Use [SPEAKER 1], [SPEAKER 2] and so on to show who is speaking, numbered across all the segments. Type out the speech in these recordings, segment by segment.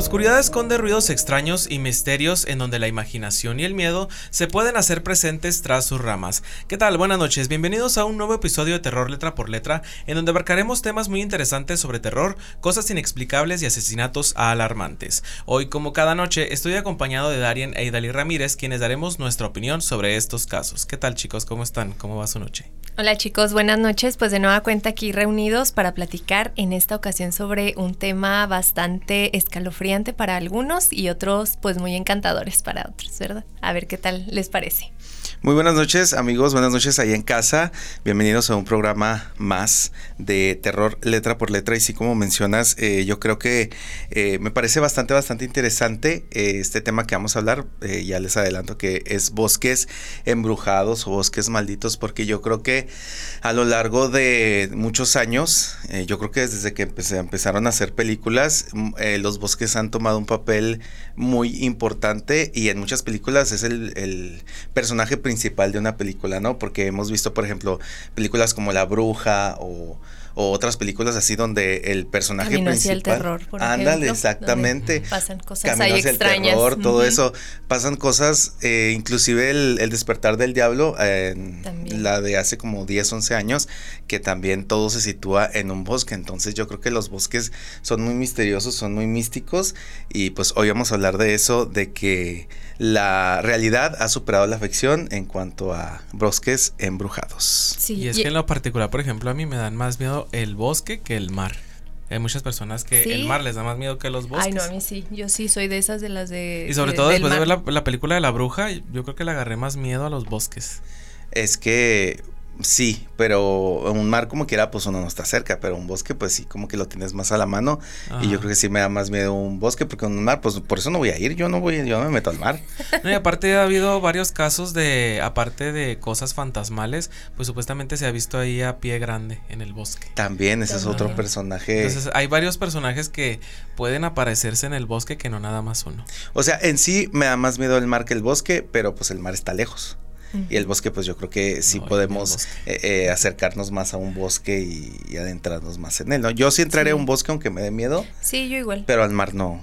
[SPEAKER 1] oscuridad esconde ruidos extraños y misterios en donde la imaginación y el miedo se pueden hacer presentes tras sus ramas. ¿Qué tal? Buenas noches, bienvenidos a un nuevo episodio de Terror Letra por Letra, en donde abarcaremos temas muy interesantes sobre terror, cosas inexplicables y asesinatos alarmantes. Hoy, como cada noche, estoy acompañado de Darien e Idali Ramírez, quienes daremos nuestra opinión sobre estos casos. ¿Qué tal chicos? ¿Cómo están? ¿Cómo va su noche?
[SPEAKER 2] Hola chicos, buenas noches. Pues de nueva cuenta aquí reunidos para platicar en esta ocasión sobre un tema bastante escalofriante para algunos y otros pues muy encantadores para otros, ¿verdad? A ver qué tal les parece.
[SPEAKER 3] Muy buenas noches amigos, buenas noches ahí en casa. Bienvenidos a un programa más de terror letra por letra. Y sí, como mencionas, eh, yo creo que eh, me parece bastante, bastante interesante eh, este tema que vamos a hablar. ya les adelanto que es bosques embrujados o bosques malditos, porque yo creo que a lo largo de muchos años, yo creo que desde que empezaron a hacer películas, mm, los bosques han tomado un papel muy importante y en muchas películas es el personaje principal principal de una película, ¿no? Porque hemos visto, por ejemplo, películas como La Bruja o, otras películas así donde el personaje
[SPEAKER 2] Camino
[SPEAKER 3] principal.
[SPEAKER 2] Hacia el terror, por
[SPEAKER 3] Ándale, exactamente.
[SPEAKER 2] Pasan cosas Camino hacia extrañas. el terror,
[SPEAKER 3] todo eso. Pasan cosas, eh, inclusive el, despertar del diablo, la de hace como 10, 11 años, que también todo se sitúa en un bosque. Entonces yo creo que los bosques son muy misteriosos, son muy místicos. Y pues hoy vamos a hablar de eso, de que la realidad ha superado la ficción en cuanto a bosques embrujados.
[SPEAKER 1] Sí, y es que en lo particular, por ejemplo, a mí me dan más miedo el bosque que el mar. Hay muchas personas que el mar les da más miedo que los bosques.
[SPEAKER 2] Ay, no, a mí sí. Yo sí soy de esas de las de.
[SPEAKER 1] Y sobre todo después de ver la, la, película de la bruja, yo creo que le agarré más miedo a los bosques.
[SPEAKER 3] Es que Sí, pero un mar como quiera, pues uno no está cerca, pero un bosque, pues sí, como que lo tienes más a la mano. Y yo creo que sí me da más miedo un bosque, porque un mar, pues por eso no voy a ir, yo no voy, yo no me meto al mar.
[SPEAKER 1] No, y aparte ha habido varios casos de, aparte de cosas fantasmales, pues supuestamente se ha visto ahí a pie grande en el bosque.
[SPEAKER 3] También, ese es otro personaje.
[SPEAKER 1] Entonces, hay varios personajes que pueden aparecerse en el bosque que no nada más uno.
[SPEAKER 3] O sea, en sí me da más miedo el mar que el bosque, pero pues el mar está lejos. Y el bosque, pues yo creo que sí podemos eh, eh, acercarnos más a un bosque y, adentrarnos más en él, ¿no? Yo sí entraré a un bosque aunque me dé miedo.
[SPEAKER 2] Sí, yo igual.
[SPEAKER 3] Pero al mar no.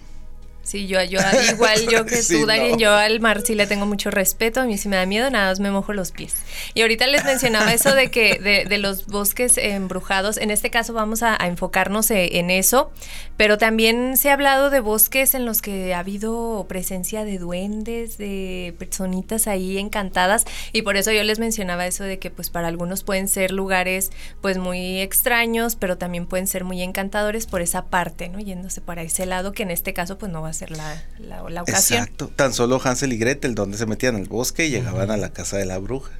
[SPEAKER 2] Sí, yo, yo igual yo que tú, Darien, yo al mar sí le tengo mucho respeto, a mí sí me da miedo, nada más me mojo los pies. Y ahorita les mencionaba eso de que de, de los bosques embrujados, en este caso vamos a, enfocarnos e, en eso, pero también se ha hablado de bosques en los que ha habido presencia de duendes, de personitas ahí encantadas, y por eso yo les mencionaba eso de que pues para algunos pueden ser lugares pues muy extraños, pero también pueden ser muy encantadores por esa parte, ¿no? Yéndose para ese lado, que en este caso pues no va a ser la, la, ocasión. Exacto.
[SPEAKER 3] Tan solo Hansel y Gretel, donde se metían al bosque y llegaban a la casa de la bruja.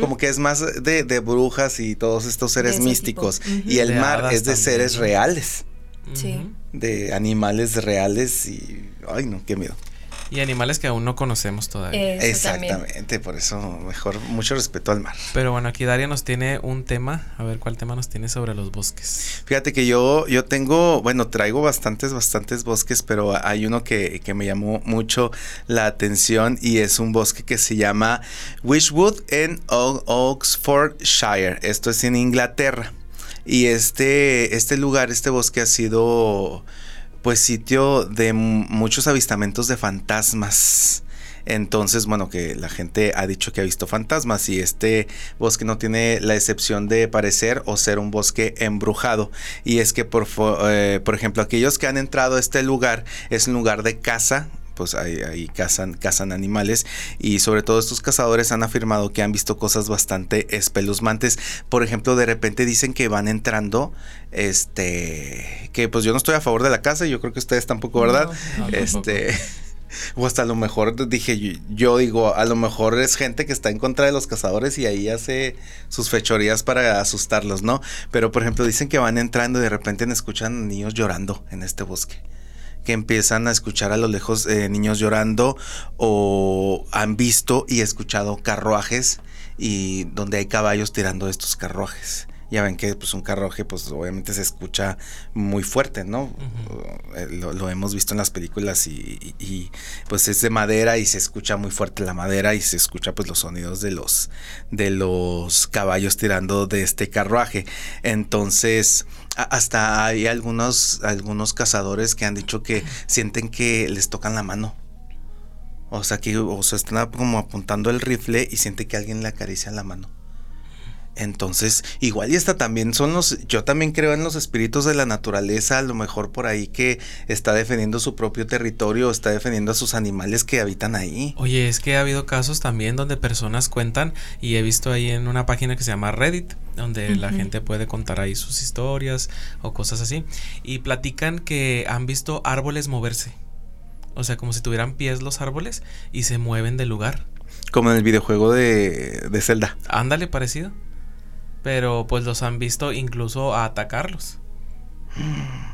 [SPEAKER 3] Como que es más de, de, brujas y todos estos seres místicos. Y el mar es de seres reales.
[SPEAKER 2] Sí.
[SPEAKER 3] De animales reales y. Ay, no, qué miedo.
[SPEAKER 1] Y animales que aún no conocemos todavía.
[SPEAKER 3] Exactamente, por eso mejor mucho respeto al mar.
[SPEAKER 1] Pero bueno, aquí Daria nos tiene un tema, a ver cuál tema nos tiene sobre los bosques.
[SPEAKER 3] Fíjate que yo, yo tengo, bueno, traigo bastantes, bastantes bosques, pero hay uno que, que me llamó mucho la atención y es un bosque que se llama Wishwood en Oxfordshire. Esto es en Inglaterra. Y este, este lugar, este bosque ha sido pues sitio de muchos avistamientos de fantasmas. Entonces, bueno, que la gente ha dicho que ha visto fantasmas y este bosque no tiene la excepción de parecer o ser un bosque embrujado. Y es que, por, eh, por ejemplo, aquellos que han entrado a este lugar es un lugar de caza pues ahí, cazan, cazan animales y sobre todo estos cazadores han afirmado que han visto cosas bastante espeluznantes. Por ejemplo, de repente dicen que van entrando, este, que pues yo no estoy a favor de la caza, yo creo que ustedes tampoco, ¿verdad? este... O hasta a lo mejor dije, yo digo, a lo mejor es gente que está en contra de los cazadores y ahí hace sus fechorías para asustarlos, ¿no? Pero por ejemplo dicen que van entrando y de repente escuchan niños llorando en este bosque que empiezan a escuchar a lo lejos eh, niños llorando o han visto y escuchado carruajes y donde hay caballos tirando estos carruajes. Ya ven que pues un carruaje pues obviamente se escucha muy fuerte, ¿no? Eh, lo, hemos visto en las películas y, pues es de madera y se escucha muy fuerte la madera y se escucha pues los sonidos de los de los caballos tirando de este carruaje. Entonces, hasta hay algunos algunos cazadores que han dicho que sienten que les tocan la mano o sea, que o sea, están como apuntando el rifle y siente que alguien le acaricia la mano. Entonces, igual y esta también son los, yo también creo en los espíritus de la naturaleza, a lo mejor por ahí que está defendiendo su propio territorio, está defendiendo a sus animales que habitan ahí.
[SPEAKER 1] Oye, es que ha habido casos también donde personas cuentan y he visto ahí en una página que se llama Reddit, donde la gente puede contar ahí sus historias o cosas así, y platican que han visto árboles moverse. O sea, como si tuvieran pies los árboles y se mueven del lugar.
[SPEAKER 3] Como en el videojuego de, de Zelda.
[SPEAKER 1] Ándale, parecido. Pero pues los han visto incluso a atacarlos.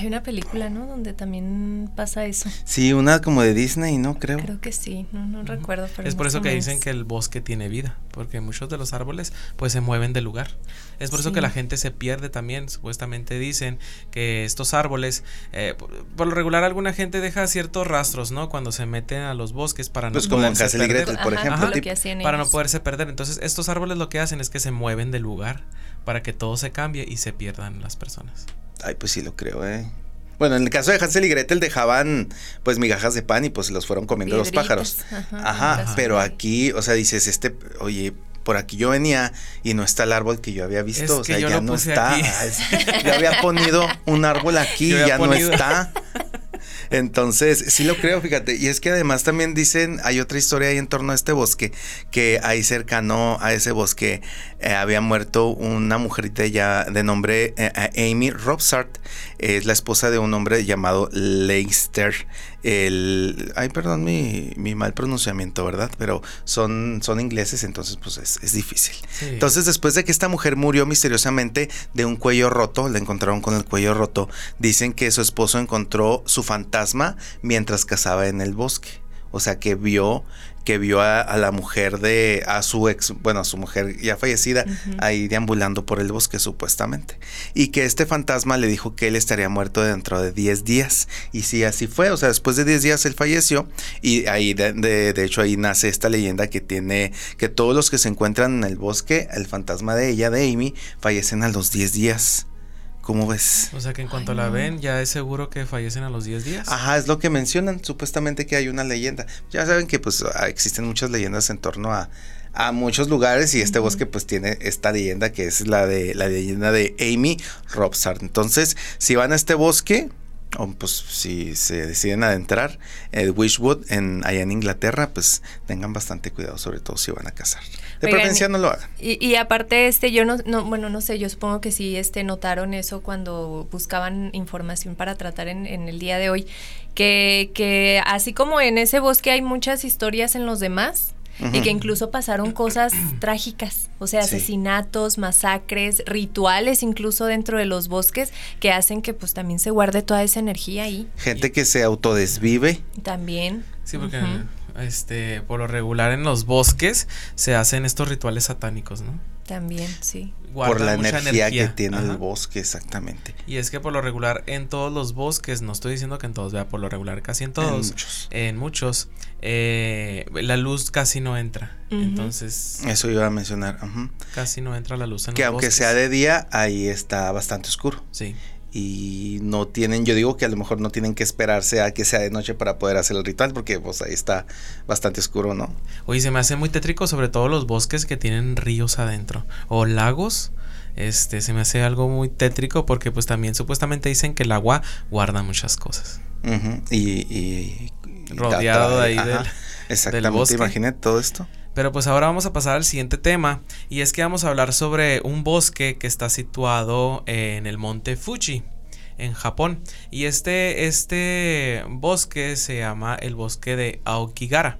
[SPEAKER 2] Hay una película, ¿no? Donde también pasa eso.
[SPEAKER 3] Sí, una como de Disney, ¿no? Creo.
[SPEAKER 2] Creo que sí, no, no recuerdo.
[SPEAKER 1] Pero es por eso que dicen que el bosque tiene vida, porque muchos de los árboles pues se mueven de lugar. Es por eso que la gente se pierde también. Supuestamente dicen que estos árboles, eh, por, lo regular alguna gente deja ciertos rastros, ¿no? Cuando se meten a los bosques para no
[SPEAKER 3] pues como
[SPEAKER 1] poderse
[SPEAKER 3] perder. por ejemplo.
[SPEAKER 1] para no poderse perder. Entonces estos árboles lo que hacen es que se mueven de lugar para que todo se cambie y se pierdan las personas.
[SPEAKER 3] Ay, pues sí lo creo, ¿eh? Bueno, en el caso de Hansel y Gretel dejaban pues migajas de pan y pues los fueron comiendo los pájaros. Ajá, pero aquí, o sea, dices, este, oye, por aquí yo venía y no está el árbol que yo había visto, o sea, ya no está. yo había ponido un árbol aquí, y ya no está. Entonces, sí lo creo, fíjate. Y es que además también dicen, hay otra historia ahí en torno a este bosque, que ahí cercano a ese bosque eh, había muerto una mujerita ya de nombre eh, Amy Robsart. Es la esposa de un hombre llamado Leicester. El, ay, perdón mi, mi mal pronunciamiento, ¿verdad? Pero son, son ingleses, entonces pues es, difícil. Entonces, después de que esta mujer murió misteriosamente de un cuello roto, la encontraron con el cuello roto, dicen que su esposo encontró su fantasma mientras cazaba en el bosque. O sea que vio que vio a, la mujer de, a su ex, bueno, a su mujer ya fallecida, ahí deambulando por el bosque supuestamente. Y que este fantasma le dijo que él estaría muerto dentro de 10 días. Y sí, así fue, o sea, después de 10 días él falleció y ahí, de, de, hecho, ahí nace esta leyenda que tiene, que todos los que se encuentran en el bosque, el fantasma de ella, de Amy, fallecen a los 10 días. ¿Cómo ves?
[SPEAKER 1] O sea que en cuanto la ven, ya es seguro que fallecen a los 10 días.
[SPEAKER 3] Ajá, es lo que mencionan, supuestamente que hay una leyenda. Ya saben que pues ah, existen muchas leyendas en torno a, a muchos lugares y este bosque pues tiene esta leyenda que es la de la leyenda de Amy Robsart. Entonces, si van a este bosque, o pues si se deciden adentrar, el Wishwood en, allá en Inglaterra, pues tengan bastante cuidado, sobre todo si van a cazar. De preferencia no lo hagan.
[SPEAKER 2] Y, aparte, este, yo no, no, bueno, no sé, yo supongo que sí este, notaron eso cuando buscaban información para tratar en, en el día de hoy, que, que así como en ese bosque hay muchas historias en los demás, y que incluso pasaron cosas trágicas, o sea, asesinatos, masacres, rituales incluso dentro de los bosques que hacen que pues también se guarde toda esa energía ahí.
[SPEAKER 3] Gente que se autodesvive.
[SPEAKER 2] También.
[SPEAKER 1] Sí, porque este por lo regular en los bosques se hacen estos rituales satánicos, ¿no?
[SPEAKER 2] También, sí.
[SPEAKER 3] por la energía, que tiene el bosque, exactamente.
[SPEAKER 1] Y es que por lo regular en todos los bosques, no estoy diciendo que en todos, vea, por lo regular casi en todos, en muchos, en muchos eh, la luz casi no entra. Entonces...
[SPEAKER 3] Eso iba a mencionar.
[SPEAKER 1] Casi no entra la luz en
[SPEAKER 3] Que aunque sea de día, ahí está bastante oscuro.
[SPEAKER 1] Sí
[SPEAKER 3] y no tienen, yo digo que a lo mejor no tienen que esperarse a que sea de noche para poder hacer el ritual, porque pues ahí está bastante oscuro, ¿no?
[SPEAKER 1] Oye, se me hace muy tétrico, sobre todo los bosques que tienen ríos adentro, o lagos, este, se me hace algo muy tétrico, porque pues también supuestamente dicen que el agua guarda muchas cosas.
[SPEAKER 3] y,
[SPEAKER 1] rodeado ahí del,
[SPEAKER 3] exactamente, bosque. imagínate todo esto.
[SPEAKER 1] Pero pues ahora vamos a pasar al siguiente tema y es que vamos a hablar sobre un bosque que está situado en el monte Fuji en Japón y este, este bosque se llama el bosque de Aokigara.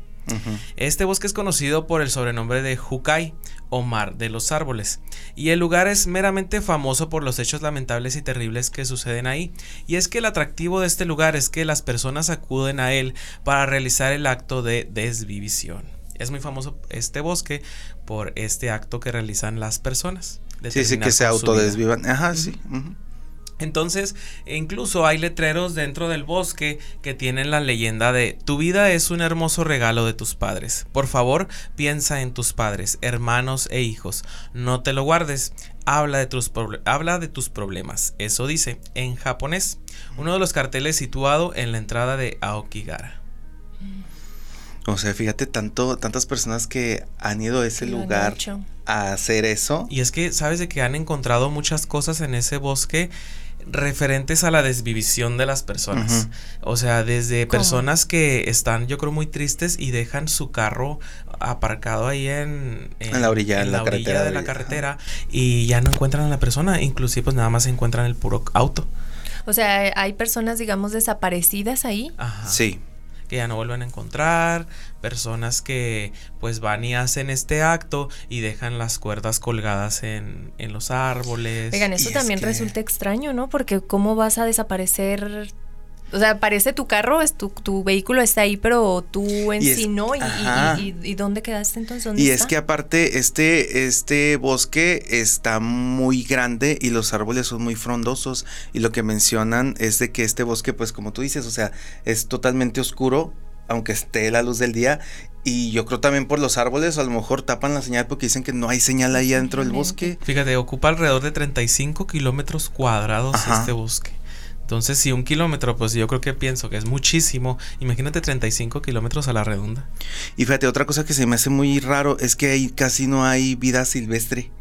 [SPEAKER 1] Este bosque es conocido por el sobrenombre de Hukai o Mar de los Árboles, y el lugar es meramente famoso por los hechos lamentables y terribles que suceden ahí, y es que el atractivo de este lugar es que las personas acuden a él para realizar el acto de desvivisión. Es muy famoso este bosque por este acto que realizan las personas.
[SPEAKER 3] Sí, sí, que se autodesvivan. Ajá, sí.
[SPEAKER 1] Entonces, incluso hay letreros dentro del bosque que tienen la leyenda de Tu vida es un hermoso regalo de tus padres. Por favor, piensa en tus padres, hermanos e hijos. No te lo guardes. Habla de, tus habla de tus problemas. Eso dice en japonés. Uno de los carteles situado en la entrada de Aokigara.
[SPEAKER 3] O sea, fíjate tanto, tantas personas que han ido a ese lugar a hacer eso.
[SPEAKER 1] Y es que, sabes de que han encontrado muchas cosas en ese bosque referentes a la desvivisión de las personas. O sea, desde personas que están, yo creo, muy tristes y dejan su carro aparcado ahí en,
[SPEAKER 3] en, la orilla, en la, carretera
[SPEAKER 1] de la carretera y ya no encuentran a la persona, inclusive pues nada más encuentran el puro auto.
[SPEAKER 2] O sea, hay personas, digamos, desaparecidas ahí.
[SPEAKER 3] Ajá. Sí
[SPEAKER 1] que ya no vuelven a encontrar, personas que pues van y hacen este acto y dejan las cuerdas colgadas en, en los árboles.
[SPEAKER 2] Oigan, eso también resulta extraño, ¿no? Porque ¿cómo vas a desaparecer o sea, parece tu carro, es tu, tu vehículo está ahí, pero tú en sí no. Y, y, dónde quedaste entonces?
[SPEAKER 3] y es que aparte, este, este bosque está muy grande y los árboles son muy frondosos. Y lo que mencionan es de que este bosque, pues como tú dices, o sea, es totalmente oscuro, aunque esté la luz del día. Y yo creo también por los árboles, a lo mejor tapan la señal porque dicen que no hay señal ahí dentro del bosque.
[SPEAKER 1] Fíjate, ocupa alrededor de 35 kilómetros cuadrados este bosque. Entonces, si un kilómetro, pues yo creo que pienso que es muchísimo. Imagínate 35 kilómetros a la redonda.
[SPEAKER 3] Y fíjate, otra cosa que se me hace muy raro es que ahí casi no hay vida silvestre.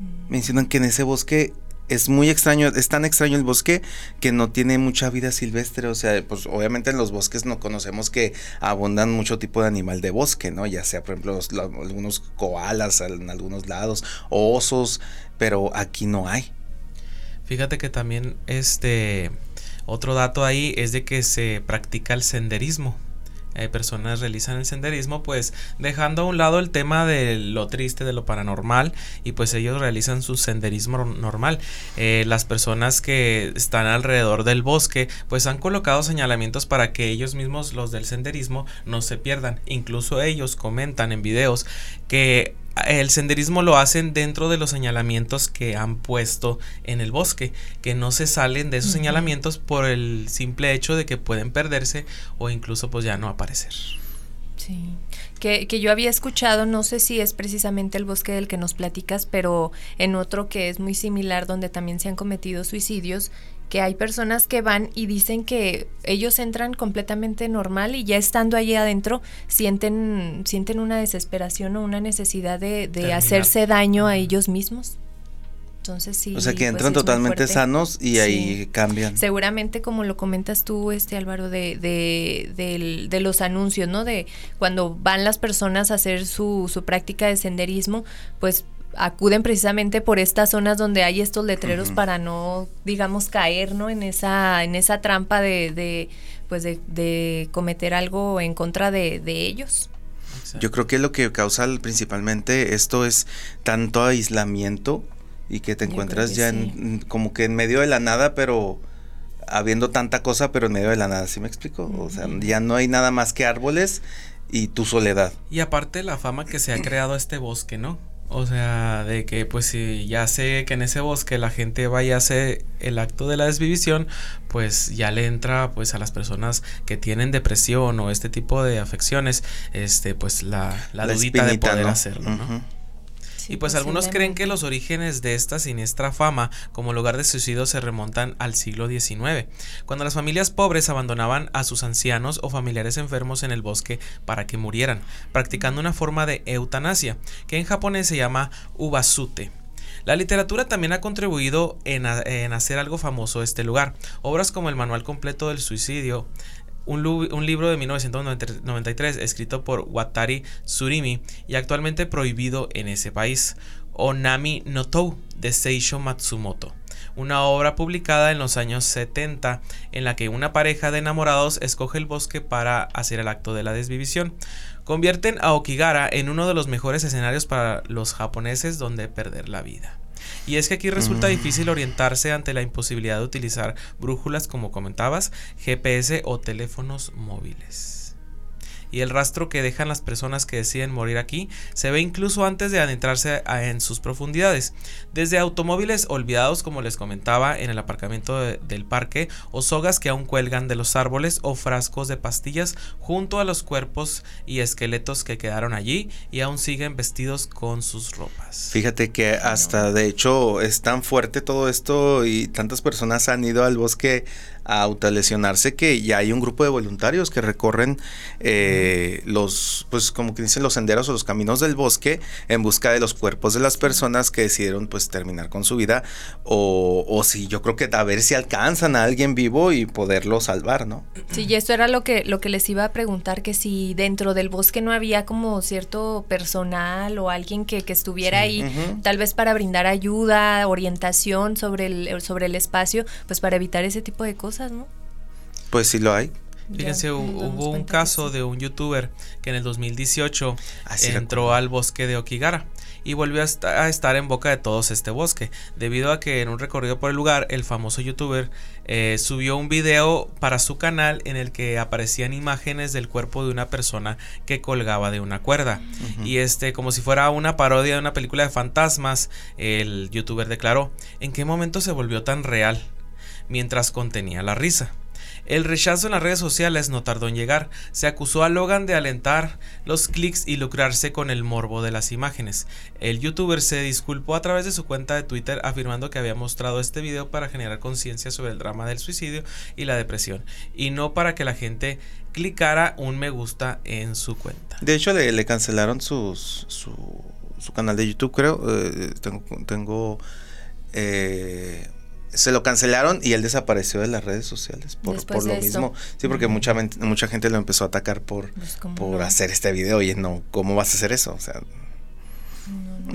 [SPEAKER 3] Mm. Mencionan que en ese bosque es muy extraño, es tan extraño el bosque que no tiene mucha vida silvestre, o sea, pues obviamente en los bosques no conocemos que abundan mucho tipo de animal de bosque, ¿no? Ya sea, por ejemplo, algunos koalas en algunos lados, osos, pero aquí no hay.
[SPEAKER 1] Fíjate que también este otro dato ahí es de que se practica el senderismo. Hay personas realizan el senderismo pues dejando a un lado el tema de lo triste, de lo paranormal y pues ellos realizan su senderismo normal. Eh, las personas que están alrededor del bosque pues han colocado señalamientos para que ellos mismos los del senderismo no se pierdan. Incluso ellos comentan en videos que el senderismo lo hacen dentro de los señalamientos que han puesto en el bosque, que no se salen de esos señalamientos por el simple hecho de que pueden perderse o incluso pues ya no aparecer.
[SPEAKER 2] Sí, que, que, yo había escuchado, no sé si es precisamente el bosque del que nos platicas, pero en otro que es muy similar donde también se han cometido suicidios, que hay personas que van y dicen que ellos entran completamente normal y ya estando allí adentro sienten, sienten una desesperación o una necesidad de, hacerse daño a ellos mismos. Entonces sí.
[SPEAKER 3] O sea que pues, entran totalmente sanos y ahí cambian.
[SPEAKER 2] Seguramente como lo comentas tú, este Álvaro, de, de, de, los anuncios, ¿no? De cuando van las personas a hacer su, su práctica de senderismo, pues acuden precisamente por estas zonas donde hay estos letreros para no, digamos, caer, ¿no? En esa, en esa trampa de, de pues de, cometer algo en contra de, ellos.
[SPEAKER 3] Yo creo que lo que causa principalmente esto es tanto aislamiento y que te encuentras ya en, como que en medio de la nada, pero habiendo tanta cosa, pero en medio de la nada, ¿sí me explico? O sea, ya no hay nada más que árboles y tu soledad.
[SPEAKER 1] Y aparte la fama que se ha creado este bosque, ¿no? O sea, de que pues si ya sé que en ese bosque la gente vaya a hacer el acto de la desvivisión, pues ya le entra pues a las personas que tienen depresión o este tipo de afecciones, este pues la, la, dudita de poder hacerlo, ¿no? Y pues algunos creen que los orígenes de esta siniestra fama como lugar de suicidio se remontan al siglo XIX, cuando las familias pobres abandonaban a sus ancianos o familiares enfermos en el bosque para que murieran, practicando una forma de eutanasia, que en japonés se llama ubasute. La literatura también ha contribuido en, en, hacer algo famoso este lugar. Obras como el Manual Completo del Suicidio, un, libro de 1993 escrito por Watari Tsurimi y actualmente prohibido en ese país, Onami no Tou de Seisho Matsumoto una obra publicada en los años 70 en la que una pareja de enamorados escoge el bosque para hacer el acto de la desvivisión. Convierten a Okigara en uno de los mejores escenarios para los japoneses donde perder la vida. Y es que aquí resulta mm. difícil orientarse ante la imposibilidad de utilizar brújulas, como comentabas, GPS o teléfonos móviles. Y el rastro que dejan las personas que deciden morir aquí se ve incluso antes de adentrarse en sus profundidades. Desde automóviles olvidados, como les comentaba, en el aparcamiento del parque, o sogas que aún cuelgan de los árboles, o frascos de pastillas junto a los cuerpos y esqueletos que quedaron allí y aún siguen vestidos con sus ropas.
[SPEAKER 3] Fíjate que hasta de hecho es tan fuerte todo esto y tantas personas han ido al bosque a autolesionarse que ya hay un grupo de voluntarios que recorren eh, los, pues como que dicen los senderos o los caminos del bosque en busca de los cuerpos de las personas que decidieron pues terminar con su vida o, o si yo creo que a ver si alcanzan a alguien vivo y poderlo salvar, ¿no?
[SPEAKER 2] Sí, y esto era lo que, lo que les iba a preguntar, que si dentro del bosque no había como cierto personal o alguien que, que estuviera ahí, tal vez para brindar ayuda, orientación sobre el, sobre el espacio, pues para evitar ese tipo de cosas.
[SPEAKER 3] Pues sí lo hay.
[SPEAKER 1] Fíjense, hubo un caso de un youtuber que en el 2018 entró al bosque de Okigara y volvió a, estar en boca de todos este bosque, debido a que en un recorrido por el lugar el famoso youtuber eh, subió un video para su canal en el que aparecían imágenes del cuerpo de una persona que colgaba de una cuerda. Y este, como si fuera una parodia de una película de fantasmas, el youtuber declaró, ¿en qué momento se volvió tan real? Mientras contenía la risa. El rechazo en las redes sociales no tardó en llegar. Se acusó a Logan de alentar los clics y lucrarse con el morbo de las imágenes. El youtuber se disculpó a través de su cuenta de Twitter afirmando que había mostrado este video para generar conciencia sobre el drama del suicidio y la depresión, y no para que la gente clicara un me gusta en su cuenta.
[SPEAKER 3] De hecho, le, cancelaron su, canal de YouTube, creo. Eh, tengo... tengo eh, se lo cancelaron y él desapareció de las redes sociales por, lo mismo. Sí, porque mucha, mucha gente lo empezó a atacar por, pues, por hacer este video. Y no, ¿cómo vas a hacer eso? O sea,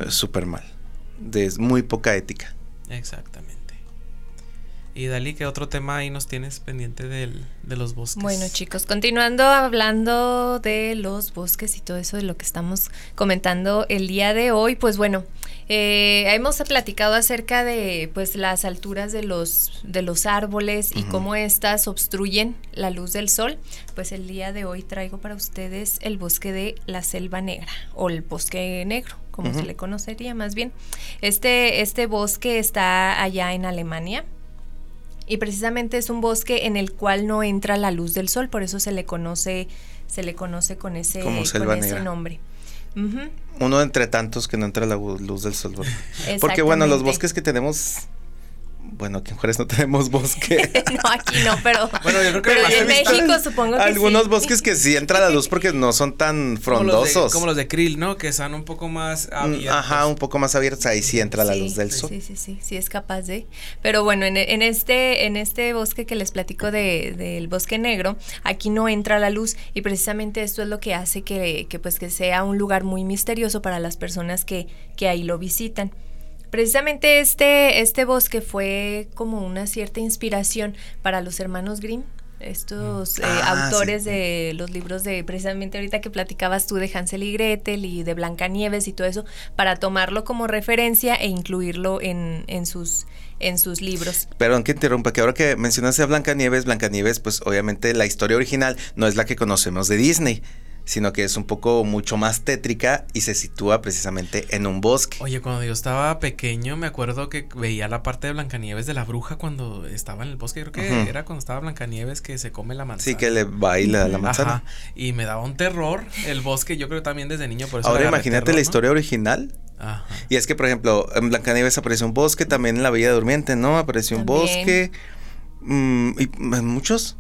[SPEAKER 3] es súper mal. De muy poca ética.
[SPEAKER 1] Exactamente. Y Dali, ¿qué otro tema ahí nos tienes pendiente del, de los bosques?
[SPEAKER 2] Bueno, chicos, continuando hablando de los bosques y todo eso de lo que estamos comentando el día de hoy, pues bueno, eh, hemos platicado acerca de pues las alturas de los, de los árboles y cómo éstas obstruyen la luz del sol. Pues el día de hoy traigo para ustedes el bosque de la selva negra o el bosque negro como se le conocería más bien. Este, este bosque está allá en Alemania, y precisamente es un bosque en el cual no entra la luz del sol, por eso se le conoce, se le conoce con ese, con ese nombre.
[SPEAKER 3] Uno entre tantos que no entra la luz del sol. Porque bueno, los bosques que tenemos bueno, aquí en Juárez no tenemos bosque.
[SPEAKER 2] no, aquí no, pero. Bueno, yo creo que en México supongo que
[SPEAKER 3] Algunos bosques que sí entra la luz porque no son tan frondosos.
[SPEAKER 1] Como los de, krill, ¿no? Que están un poco más mm, abiertos.
[SPEAKER 3] Ajá, un poco más abiertos. Ahí sí entra la luz del sol.
[SPEAKER 2] Sí, sí, sí, sí, es capaz de. Pero bueno, en, este, en este bosque que les platico de, del bosque negro, aquí no entra la luz y precisamente esto es lo que hace que, que pues que sea un lugar muy misterioso para las personas que, que ahí lo visitan. Precisamente este, este bosque fue como una cierta inspiración para los hermanos Grimm, estos eh, ah, autores de los libros de precisamente ahorita que platicabas tú de Hansel y Gretel y de Blancanieves y todo eso, para tomarlo como referencia e incluirlo en, en sus en sus libros.
[SPEAKER 3] Perdón que interrumpa, que ahora que mencionaste a Blancanieves, Blancanieves, pues obviamente la historia original no es la que conocemos de Disney sino que es un poco mucho más tétrica y se sitúa precisamente en un bosque.
[SPEAKER 1] Oye, cuando yo estaba pequeño me acuerdo que veía la parte de Blancanieves de la bruja cuando estaba en el bosque, creo que era cuando estaba Blancanieves que se come la manzana.
[SPEAKER 3] Sí, que le baila la manzana. Ajá,
[SPEAKER 1] y me daba un terror el bosque, yo creo también desde niño por eso
[SPEAKER 3] Ahora imagínate la historia original. Ajá. Y es que, por ejemplo, en Blancanieves apareció un bosque, también en La Bella Durmiente, ¿no? Apareció un bosque. Mm, y muchos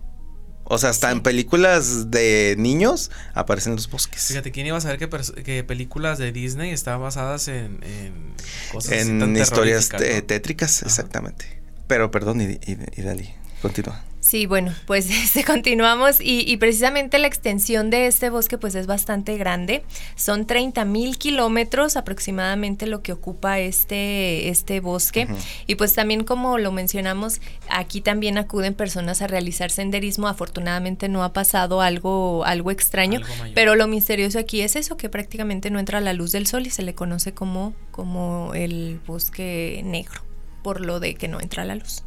[SPEAKER 3] o sea, hasta en películas de niños aparecen los bosques.
[SPEAKER 1] Fíjate, ¿quién iba a saber que, películas de Disney estaban basadas en, en
[SPEAKER 3] cosas En historias tétricas, exactamente. Pero perdón, y, y, y Dali, continúa.
[SPEAKER 2] Sí, bueno, pues este, continuamos y, precisamente la extensión de este bosque pues es bastante grande. Son 30 mil kilómetros aproximadamente lo que ocupa este, este bosque. Y pues también como lo mencionamos, aquí también acuden personas a realizar senderismo. Afortunadamente no ha pasado algo, algo extraño, pero lo misterioso aquí es eso, que prácticamente no entra la luz del sol y se le conoce como, como el bosque negro, por lo de que no entra la luz.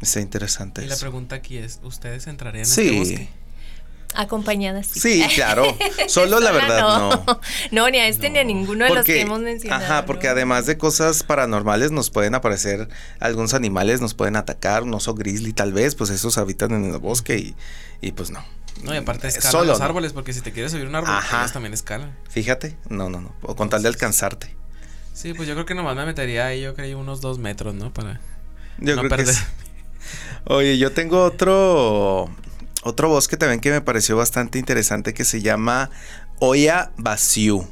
[SPEAKER 3] Está interesante.
[SPEAKER 1] Y la pregunta aquí es, ¿ustedes entrarían en este bosque?
[SPEAKER 2] Acompañadas.
[SPEAKER 3] Sí, claro. Solo la verdad no.
[SPEAKER 2] no. ni a este ni a ninguno de los que hemos mencionado.
[SPEAKER 3] Ajá, porque además de cosas paranormales nos pueden aparecer algunos animales, nos pueden atacar, un oso grizzly tal vez, pues esos habitan en el bosque y, y pues no.
[SPEAKER 1] No, y aparte escalan Solo, los árboles, porque si te quieres subir un árbol, también escalan.
[SPEAKER 3] Fíjate, no, no, no. O con tal de alcanzarte.
[SPEAKER 1] Sí, pues yo creo que nomás me metería ahí, yo creo, unos dos metros, ¿no? Para
[SPEAKER 3] yo no perder. Oye, yo tengo otro otro bosque también que me pareció bastante interesante que se llama Oya Basiu.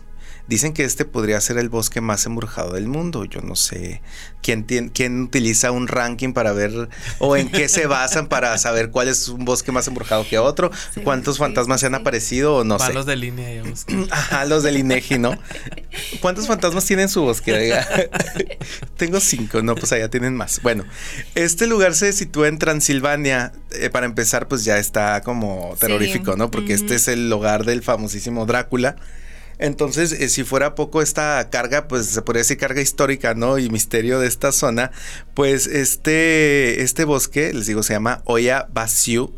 [SPEAKER 3] Dicen que este podría ser el bosque más embrujado del mundo. Yo no sé quién, quién utiliza un ranking para ver o en qué se basan para saber cuál es un bosque más embrujado que otro, cuántos fantasmas se han aparecido o no sé.
[SPEAKER 1] los del INE.
[SPEAKER 3] Ajá, los del INEGI, ¿no? ¿Cuántos fantasmas tienen su bosque? Tengo cinco, no, pues allá tienen más. Bueno, este lugar se sitúa en Transilvania. Eh, para empezar, pues ya está como terrorífico, ¿no? Porque este es el hogar del famosísimo Drácula. Entonces, eh, si fuera poco esta carga, pues se podría decir carga histórica, ¿no? Y misterio de esta zona, pues este, este bosque, les digo, se llama Oya Basiu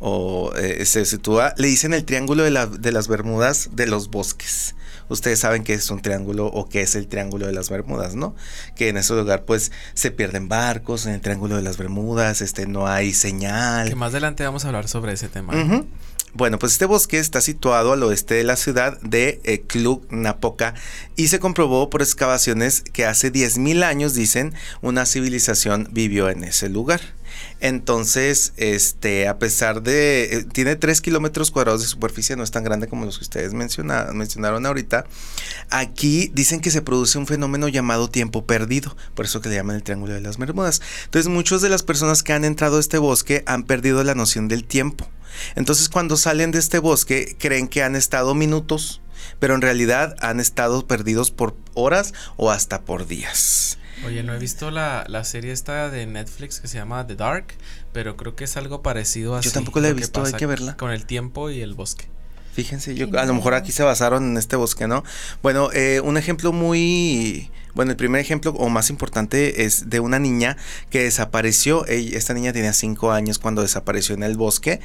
[SPEAKER 3] o eh, se sitúa, le dicen el triángulo de, de, las Bermudas de los bosques. Ustedes saben que es un triángulo o que es el triángulo de las Bermudas, ¿no? Que en ese lugar pues se pierden barcos en el triángulo de las Bermudas, este no hay señal.
[SPEAKER 1] Que más adelante vamos a hablar sobre ese tema.
[SPEAKER 3] Bueno, pues este bosque está situado al oeste de la ciudad de eh, Cluj-Napoca y se comprobó por excavaciones que hace 10.000 años, dicen, una civilización vivió en ese lugar. Entonces, este, a pesar de, eh, tiene 3 kilómetros cuadrados de superficie, no es tan grande como los que ustedes mencionaron ahorita. Aquí dicen que se produce un fenómeno llamado tiempo perdido, por eso que le llaman el Triángulo de las Bermudas. Entonces, muchas de las personas que han entrado a este bosque han perdido la noción del tiempo. Entonces cuando salen de este bosque creen que han estado minutos, pero en realidad han estado perdidos por horas o hasta por días.
[SPEAKER 1] Oye, no he visto la, serie esta de Netflix que se llama The Dark, pero creo que es algo parecido a
[SPEAKER 3] Yo tampoco la he visto, hay que verla.
[SPEAKER 1] Con el tiempo y el bosque.
[SPEAKER 3] Fíjense, yo, a lo mejor aquí se basaron en este bosque, ¿no? Bueno, eh, un ejemplo muy bueno, el primer ejemplo o más importante es de una niña que desapareció. Esta niña tenía cinco años cuando desapareció en el bosque.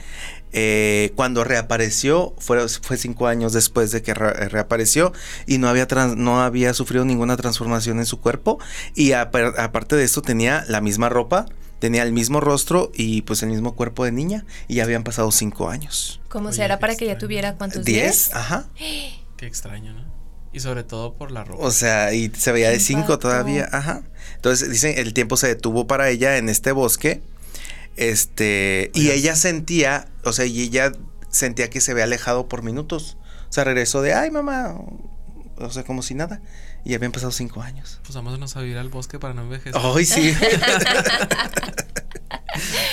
[SPEAKER 3] Eh, cuando reapareció, fue, fue cinco años después de que reapareció y no había, no había sufrido ninguna transformación en su cuerpo. Y aparte de esto tenía la misma ropa, tenía el mismo rostro y pues el mismo cuerpo de niña y ya habían pasado cinco años.
[SPEAKER 2] ¿Cómo será para que ya tuviera cuántos
[SPEAKER 3] días? Diez, ajá.
[SPEAKER 1] Qué extraño, ¿no? Y sobre todo por la ropa.
[SPEAKER 3] O sea, y se veía de cinco todavía, ajá. Entonces dicen, el tiempo se detuvo para ella en este bosque. Este, y ella sentía, o sea, y ella sentía que se había alejado por minutos. O sea, regresó de, ay, mamá, o sea, como si nada. Y habían pasado cinco años.
[SPEAKER 1] Pues vamos a ir al bosque para no envejecer.
[SPEAKER 3] Ay, sí.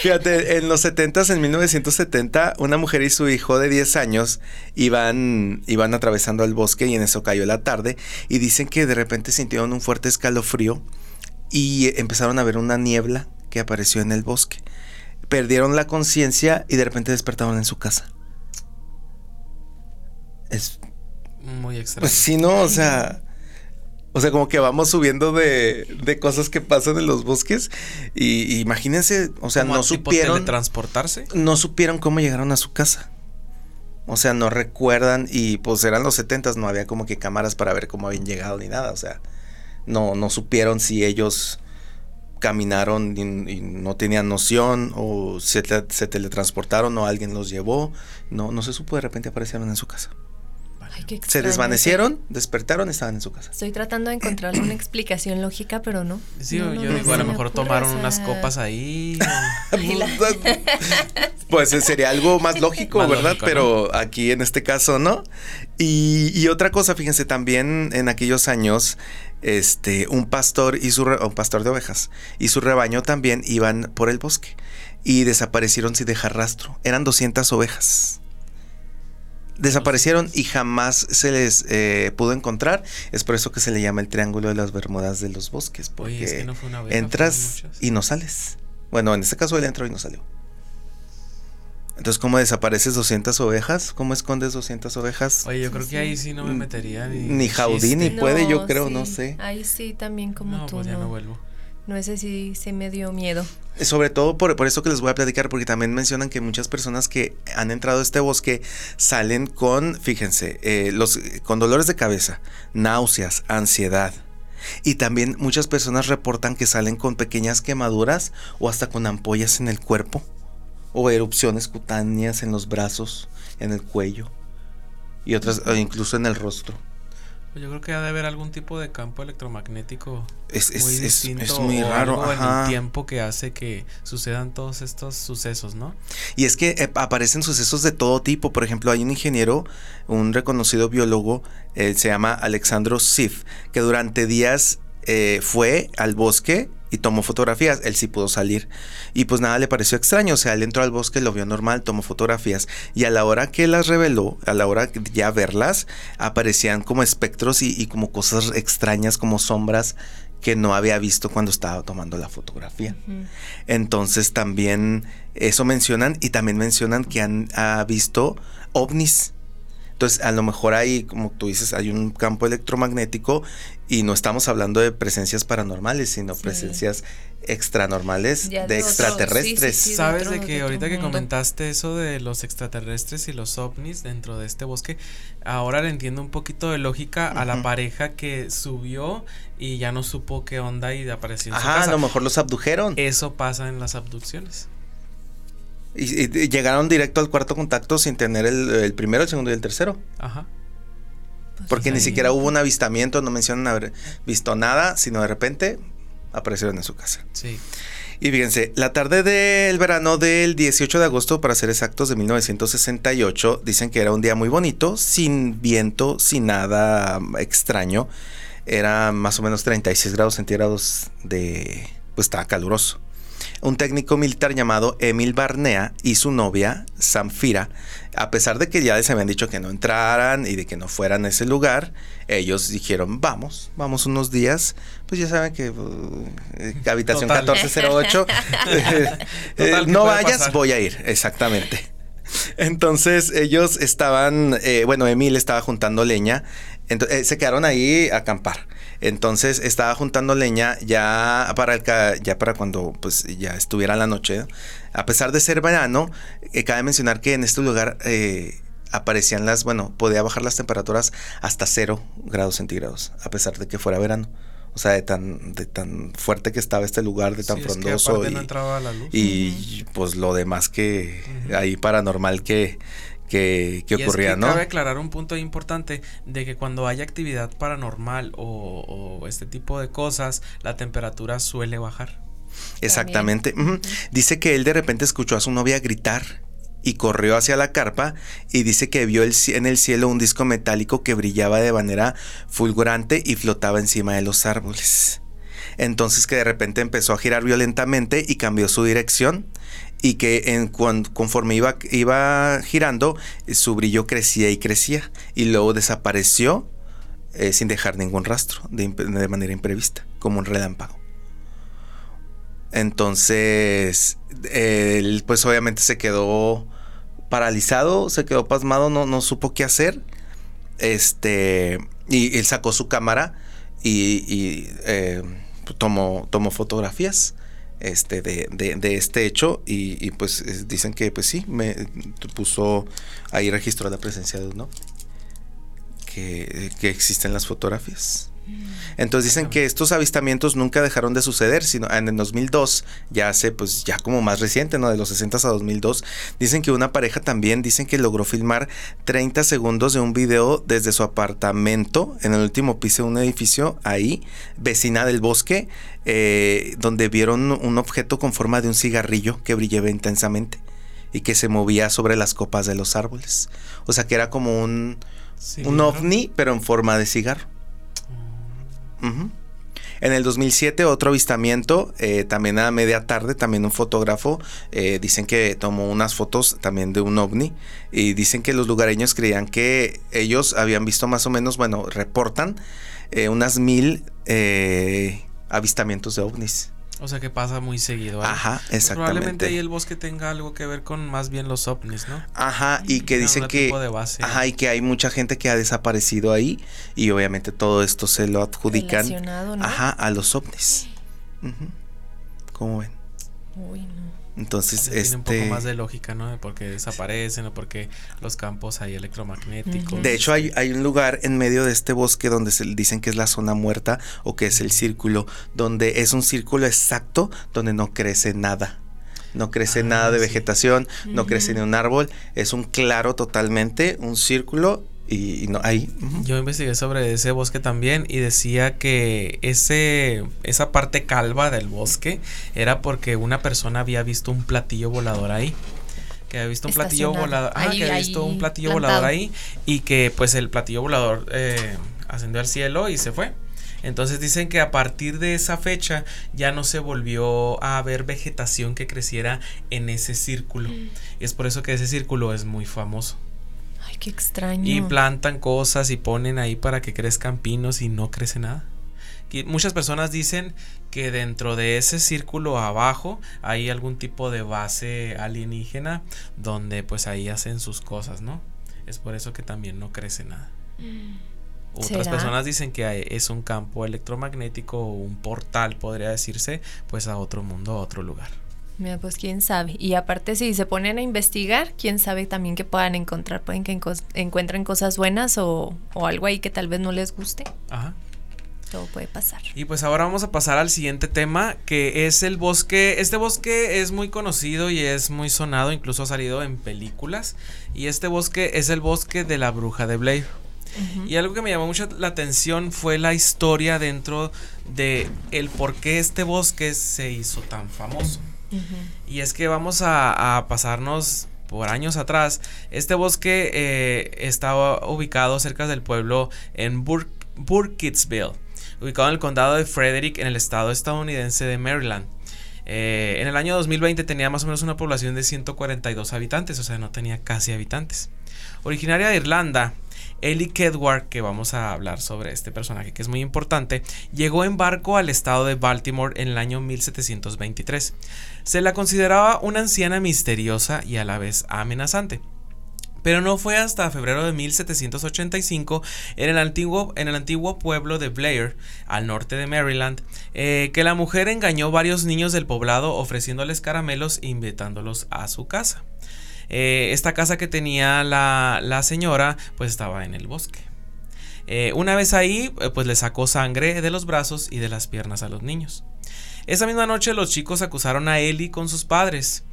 [SPEAKER 3] Fíjate, en los 70 en 1970, una mujer y su hijo de 10 años iban, iban atravesando el bosque y en eso cayó la tarde y dicen que de repente sintieron un fuerte escalofrío y empezaron a ver una niebla que apareció en el bosque. Perdieron la conciencia y de repente despertaron en su casa. Es
[SPEAKER 1] muy extraño.
[SPEAKER 3] Pues sí, no, o sea, o sea, como que vamos subiendo de, de cosas que pasan en los bosques. Y, imagínense, o sea, no supieron.
[SPEAKER 1] transportarse?
[SPEAKER 3] No supieron cómo llegaron a su casa. O sea, no recuerdan. Y pues eran los setentas, no había como que cámaras para ver cómo habían llegado ni nada. O sea, no, no supieron si ellos caminaron y, no tenían noción o se, se teletransportaron o alguien los llevó. No, no se supo, de repente aparecieron en su casa se desvanecieron, despertaron y estaban en su casa.
[SPEAKER 2] Estoy tratando de encontrar una explicación lógica, pero no.
[SPEAKER 1] Sí, yo digo, a lo mejor tomaron unas copas ahí.
[SPEAKER 3] pues sería algo más lógico, ¿verdad? pero aquí en este caso, ¿no? Y, otra cosa, fíjense, también en aquellos años, este, un pastor y su un pastor de ovejas y su rebaño también iban por el bosque y desaparecieron sin dejar rastro. Eran 200 ovejas desaparecieron y jamás se les eh, pudo encontrar. Es por eso que se le llama el Triángulo de las Bermudas de los Bosques, porque entras y no sales. Bueno, en este caso él entró y no salió. Entonces, ¿cómo desapareces 200 ovejas? ¿Cómo escondes 200 ovejas?
[SPEAKER 1] Oye, yo creo que ahí sí no me metería.
[SPEAKER 3] Ni, ni Jaudí ni puede, yo creo, no sé.
[SPEAKER 2] Ahí sí, también como tú.
[SPEAKER 1] Pues ya no vuelvo.
[SPEAKER 2] No, ese sí se me dio miedo.
[SPEAKER 3] Sobre todo por, por, eso que les voy a platicar, porque también mencionan que muchas personas que han entrado a este bosque salen con, fíjense, eh, los, con dolores de cabeza, náuseas, ansiedad. Y también muchas personas reportan que salen con pequeñas quemaduras o hasta con ampollas en el cuerpo o erupciones cutáneas en los brazos, en el cuello y otras, incluso en el rostro.
[SPEAKER 1] Yo creo que ha de haber algún tipo de campo electromagnético
[SPEAKER 3] es, muy distinto es, muy raro
[SPEAKER 1] en el tiempo que hace que sucedan todos estos sucesos, ¿no?
[SPEAKER 3] Y es que eh, aparecen sucesos de todo tipo. Por ejemplo, hay un ingeniero, un reconocido biólogo, se llama Alexandro Sif, que durante días eh, fue al bosque y tomó fotografías. Él sí pudo salir. Y pues nada le pareció extraño. O sea, él entró al bosque, lo vio normal, tomó fotografías. Y a la hora que las reveló, a la hora de ya verlas, aparecían como espectros y, como cosas extrañas, como sombras que no había visto cuando estaba tomando la fotografía. Entonces también eso mencionan y también mencionan que han ha visto ovnis entonces, a lo mejor hay, como tú dices, hay un campo electromagnético y no estamos hablando de presencias paranormales, sino presencias extranormales de, extraterrestres.
[SPEAKER 1] Sabes de que ahorita que comentaste eso de los extraterrestres y los ovnis dentro de este bosque, ahora le entiendo un poquito de lógica a la pareja que subió y ya no supo qué onda y apareció
[SPEAKER 3] en su casa. a lo mejor los abdujeron.
[SPEAKER 1] Eso pasa en las abducciones.
[SPEAKER 3] Y, llegaron directo al cuarto contacto sin tener el, primero, el segundo y el tercero. Ajá. Pues Porque ni siquiera hubo un avistamiento, no mencionan haber visto nada, sino de repente aparecieron en su casa.
[SPEAKER 1] Sí.
[SPEAKER 3] Y fíjense, la tarde del verano del 18 de agosto, para ser exactos, de 1968, dicen que era un día muy bonito, sin viento, sin nada extraño. Era más o menos 36 grados centígrados de... pues estaba caluroso un técnico militar llamado Emil Barnea y su novia, Samfira, a pesar de que ya les habían dicho que no entraran y de que no fueran a ese lugar, ellos dijeron, vamos, vamos unos días, pues ya saben que uh, habitación 1408, eh, no vayas, voy a ir, exactamente. Entonces ellos estaban, eh, bueno, Emil estaba juntando leña, entonces, eh, se quedaron ahí a acampar. Entonces estaba juntando leña ya para el, ya para cuando pues ya estuviera la noche. A pesar de ser verano, eh, cabe mencionar que en este lugar eh, aparecían las, bueno, podía bajar las temperaturas hasta cero grados centígrados, a pesar de que fuera verano. O sea, de tan, de tan fuerte que estaba este lugar, de tan frondoso. y, y pues lo demás que ahí paranormal que, que, ocurría, ¿no?
[SPEAKER 1] Cabe aclarar un punto importante de que cuando hay actividad paranormal o, este tipo de cosas, la temperatura suele bajar.
[SPEAKER 3] Exactamente. Dice que él de repente escuchó a su novia gritar y corrió hacia la carpa y dice que vio en el cielo un disco metálico que brillaba de manera fulgurante y flotaba encima de los árboles. Entonces que de repente empezó a girar violentamente y cambió su dirección y que en, conforme iba, iba girando, su brillo crecía y crecía y luego desapareció eh, sin dejar ningún rastro, de, manera imprevista, como un relámpago. Entonces, él pues obviamente se quedó paralizado, se quedó pasmado, no, no supo qué hacer. Este, y él sacó su cámara y, eh, tomó, tomó fotografías este, de, de, este hecho y, pues dicen que pues sí, me puso ahí registró la presencia de uno que, que existen las fotografías. Entonces dicen que estos avistamientos nunca dejaron de suceder, sino en el 2002, ya hace pues ya como más reciente, ¿no? De los 60 a 2002, dicen que una pareja también dicen que logró filmar 30 segundos de un video desde su apartamento en el último piso de un edificio ahí, vecina del bosque, eh, donde vieron un objeto con forma de un cigarrillo que brillaba intensamente y que se movía sobre las copas de los árboles. O sea que era como un, un ovni, pero en forma de cigarro. En el 2007 otro avistamiento, eh, también a media tarde, también un fotógrafo, eh, dicen que tomó unas fotos también de un ovni y dicen que los lugareños creían que ellos habían visto más o menos, bueno, reportan eh, unas mil avistamientos de ovnis.
[SPEAKER 1] O sea que pasa muy seguido.
[SPEAKER 3] Ajá, exactamente.
[SPEAKER 1] Probablemente ahí el bosque tenga algo que ver con más bien los ovnis, ¿no?
[SPEAKER 3] Ajá, y que dicen que ajá, y que hay mucha gente que ha desaparecido ahí y obviamente todo esto se lo adjudican ajá, a los ovnis. ¿Cómo ven?
[SPEAKER 2] Uy, no.
[SPEAKER 3] Entonces,
[SPEAKER 1] Tiene
[SPEAKER 3] este...
[SPEAKER 1] un poco más de lógica, ¿no? De por qué desaparecen o porque los campos hay electromagnéticos.
[SPEAKER 3] De hecho, hay, hay, un lugar en medio de este bosque donde se dicen que es la zona muerta o que es el círculo, donde es un círculo exacto donde no crece nada. No crece ah, nada de sí. vegetación, no uh -huh. crece ni un árbol, es un claro totalmente, un círculo y, y, no ahí.
[SPEAKER 1] Uh -huh. Yo investigué sobre ese bosque también y decía que ese esa parte calva del bosque era porque una persona había visto un platillo volador ahí que había visto un platillo volador, ah, que había visto un platillo plantado. volador ahí y que pues el platillo volador eh, ascendió al cielo y se fue. Entonces dicen que a partir de esa fecha ya no se volvió a ver vegetación que creciera en ese círculo. Mm. Y es por eso que ese círculo es muy famoso.
[SPEAKER 2] Qué extraño.
[SPEAKER 1] Y plantan cosas y ponen ahí para que crezcan pinos y no crece nada. Y muchas personas dicen que dentro de ese círculo abajo hay algún tipo de base alienígena donde pues ahí hacen sus cosas, ¿no? Es por eso que también no crece nada. Mm. Otras ¿Será? personas dicen que es un campo electromagnético o un portal, podría decirse, pues a otro mundo, a otro lugar.
[SPEAKER 2] Mira, pues quién sabe. Y aparte, si se ponen a investigar, quién sabe también que puedan encontrar. Pueden que encuentren cosas buenas o, o algo ahí que tal vez no les guste.
[SPEAKER 1] Ajá
[SPEAKER 2] todo puede pasar.
[SPEAKER 1] Y pues ahora vamos a pasar al siguiente tema, que es el bosque. Este bosque es muy conocido y es muy sonado, incluso ha salido en películas. Y este bosque es el bosque de la bruja de Blair. Uh -huh. Y algo que me llamó mucho la atención fue la historia dentro de el por qué este bosque se hizo tan famoso. Y es que vamos a, pasarnos por años atrás. Este bosque eh, estaba ubicado cerca del pueblo en Bur Burkittsville, ubicado en el condado de Frederick, en el estado estadounidense de Maryland. Eh, en el año 2020 tenía más o menos una población de 142 habitantes, o sea, no tenía casi habitantes. Originaria de Irlanda, Ellie Kedward, que vamos a hablar sobre este personaje que es muy importante, llegó en barco al estado de Baltimore en el año 1723. Se la consideraba una anciana misteriosa y a la vez amenazante. Pero no fue hasta febrero de 1785 en el antiguo, en el antiguo pueblo de Blair, al norte de Maryland, eh, que la mujer engañó varios niños del poblado ofreciéndoles caramelos e invitándolos a su casa. Eh, esta casa que tenía la, la, señora pues estaba en el bosque. Eh, una vez ahí eh, pues le sacó sangre de los brazos y de las piernas a los niños. Esa misma noche los chicos acusaron a Ellie con sus padres.